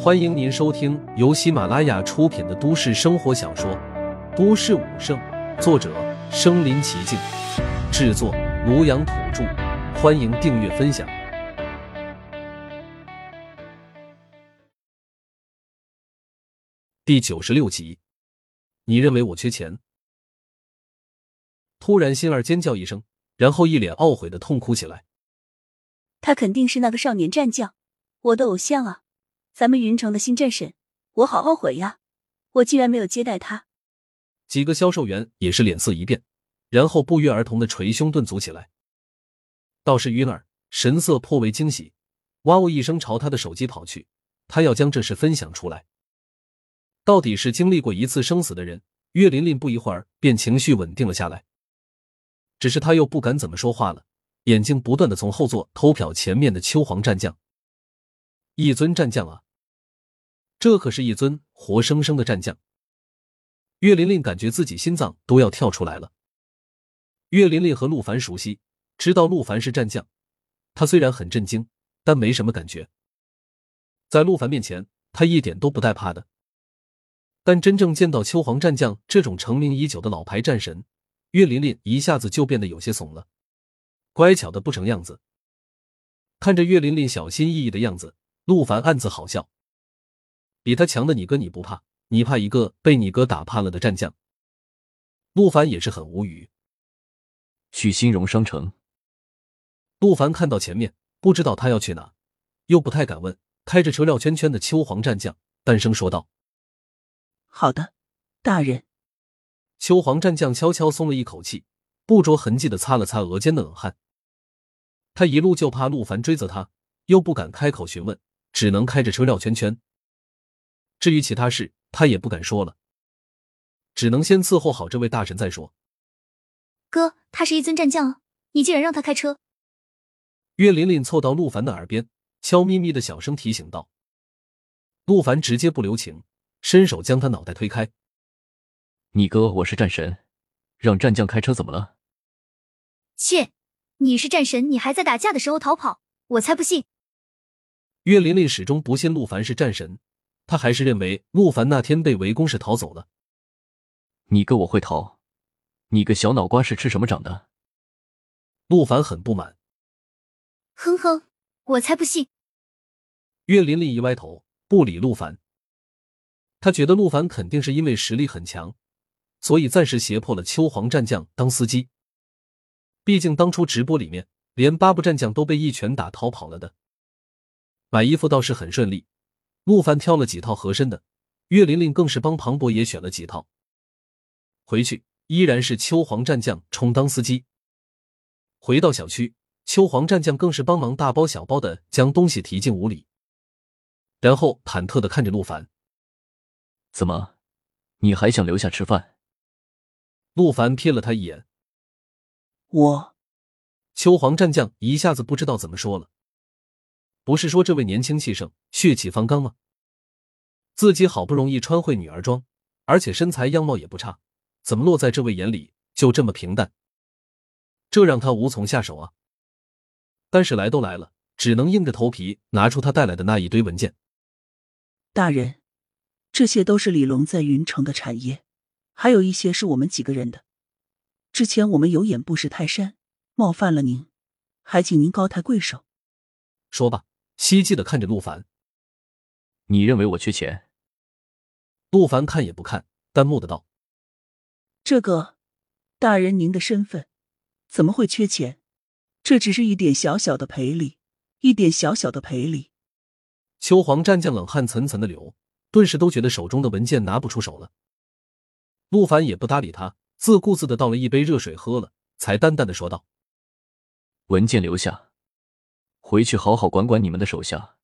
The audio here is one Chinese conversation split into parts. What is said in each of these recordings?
欢迎您收听由喜马拉雅出品的都市生活小说《都市武圣》，作者：身临其境，制作：庐阳土著。欢迎订阅分享。第九十六集，你认为我缺钱？突然，心儿尖叫一声，然后一脸懊悔的痛哭起来。他肯定是那个少年战将，我的偶像啊！咱们云城的新战神，我好懊悔呀！我竟然没有接待他。几个销售员也是脸色一变，然后不约而同的捶胸顿足起来。倒是云儿神色颇为惊喜，哇呜一声朝他的手机跑去，他要将这事分享出来。到底是经历过一次生死的人，岳琳琳不一会儿便情绪稳定了下来，只是他又不敢怎么说话了，眼睛不断的从后座偷瞟前面的秋黄战将。一尊战将啊！这可是一尊活生生的战将。岳琳琳感觉自己心脏都要跳出来了。岳琳琳和陆凡熟悉，知道陆凡是战将，他虽然很震惊，但没什么感觉。在陆凡面前，他一点都不带怕的。但真正见到秋黄战将这种成名已久的老牌战神，岳琳琳一下子就变得有些怂了，乖巧的不成样子。看着岳琳琳小心翼翼的样子，陆凡暗自好笑。比他强的你哥你不怕，你怕一个被你哥打怕了的战将。陆凡也是很无语。去新荣商城。陆凡看到前面，不知道他要去哪，又不太敢问。开着车绕圈圈的秋黄战将淡声说道：“好的，大人。”秋黄战将悄悄松了一口气，不着痕迹的擦了擦额间的冷汗。他一路就怕陆凡追责他，又不敢开口询问，只能开着车绕圈圈。至于其他事，他也不敢说了，只能先伺候好这位大神再说。哥，他是一尊战将，你竟然让他开车？岳琳琳凑到陆凡的耳边，悄咪咪的小声提醒道。陆凡直接不留情，伸手将他脑袋推开。你哥我是战神，让战将开车怎么了？切，你是战神，你还在打架的时候逃跑，我才不信！岳琳琳始终不信陆凡是战神。他还是认为陆凡那天被围攻是逃走了。你个我会逃？你个小脑瓜是吃什么长的？陆凡很不满。哼哼，我才不信！岳琳琳一歪头，不理陆凡。他觉得陆凡肯定是因为实力很强，所以暂时胁迫了秋黄战将当司机。毕竟当初直播里面，连八部战将都被一拳打逃跑了的。买衣服倒是很顺利。陆凡挑了几套合身的，岳玲玲更是帮庞博也选了几套。回去依然是秋黄战将充当司机。回到小区，秋黄战将更是帮忙大包小包的将东西提进屋里，然后忐忑的看着陆凡：“怎么，你还想留下吃饭？”陆凡瞥了他一眼：“我。”秋黄战将一下子不知道怎么说了。不是说这位年轻气盛、血气方刚吗？自己好不容易穿会女儿装，而且身材样貌也不差，怎么落在这位眼里就这么平淡？这让他无从下手啊！但是来都来了，只能硬着头皮拿出他带来的那一堆文件。大人，这些都是李龙在云城的产业，还有一些是我们几个人的。之前我们有眼不识泰山，冒犯了您，还请您高抬贵手。说罢。希冀的看着陆凡，你认为我缺钱？陆凡看也不看，淡漠的道：“这个，大人您的身份怎么会缺钱？这只是一点小小的赔礼，一点小小的赔礼。”秋黄战将冷汗涔涔的流，顿时都觉得手中的文件拿不出手了。陆凡也不搭理他，自顾自的倒了一杯热水喝了，才淡淡的说道：“文件留下。”回去好好管管你们的手下，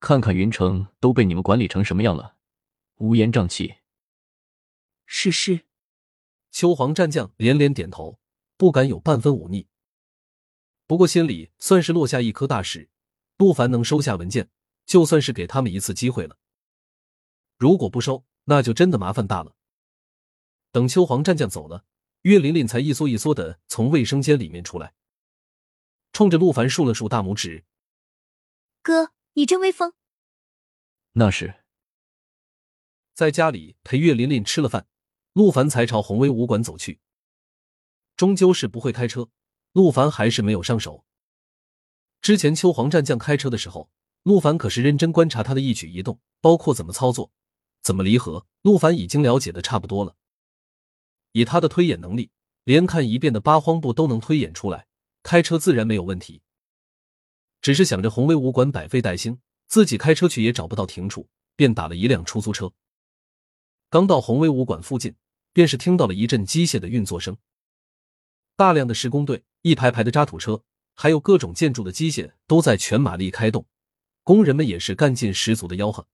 看看云城都被你们管理成什么样了，乌烟瘴气。是是。秋皇战将连连点头，不敢有半分忤逆。不过心里算是落下一颗大石，陆凡能收下文件，就算是给他们一次机会了。如果不收，那就真的麻烦大了。等秋皇战将走了，岳琳琳才一缩一缩的从卫生间里面出来。冲着陆凡竖了竖大拇指，哥，你真威风。那是在家里陪岳琳琳吃了饭，陆凡才朝宏威武馆走去。终究是不会开车，陆凡还是没有上手。之前秋黄战将开车的时候，陆凡可是认真观察他的一举一动，包括怎么操作、怎么离合，陆凡已经了解的差不多了。以他的推演能力，连看一遍的八荒步都能推演出来，开车自然没有问题。只是想着宏威武馆百废待兴，自己开车去也找不到停处，便打了一辆出租车。刚到宏威武馆附近，便是听到了一阵机械的运作声。大量的施工队，一排排的渣土车，还有各种建筑的机械都在全马力开动，工人们也是干劲十足的吆喝。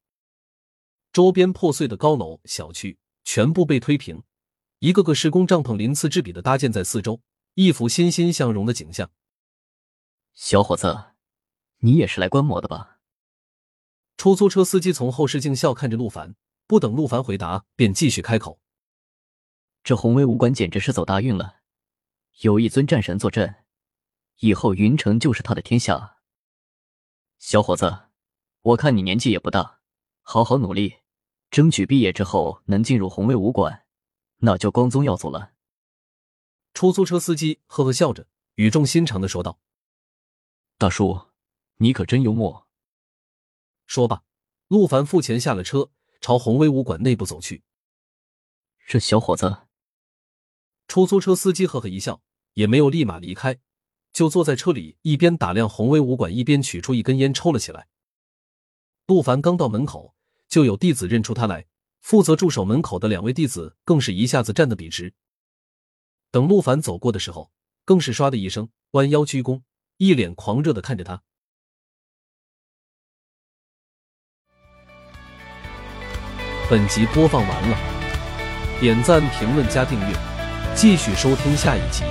周边破碎的高楼小区全部被推平，一个个施工帐篷鳞次栉比的搭建在四周，一幅欣欣向荣的景象。小伙子，你也是来观摩的吧？出租车司机从后视镜笑看着陆凡，不等陆凡回答，便继续开口：“这宏威武馆简直是走大运了。”有一尊战神坐镇，以后云城就是他的天下。小伙子，我看你年纪也不大，好好努力，争取毕业之后能进入宏威武馆，那就光宗耀祖了。出租车司机呵呵笑着，语重心长的说道：“大叔，你可真幽默。”说罢，陆凡付钱下了车，朝宏威武馆内部走去。这小伙子。出租车司机呵呵一笑，也没有立马离开，就坐在车里，一边打量宏威武馆，一边取出一根烟抽了起来。陆凡刚到门口，就有弟子认出他来，负责驻守门口的两位弟子更是一下子站得笔直。等陆凡走过的时候，更是唰的一声弯腰鞠躬，一脸狂热的看着他。本集播放完了，点赞、评论、加订阅。继续收听下一集。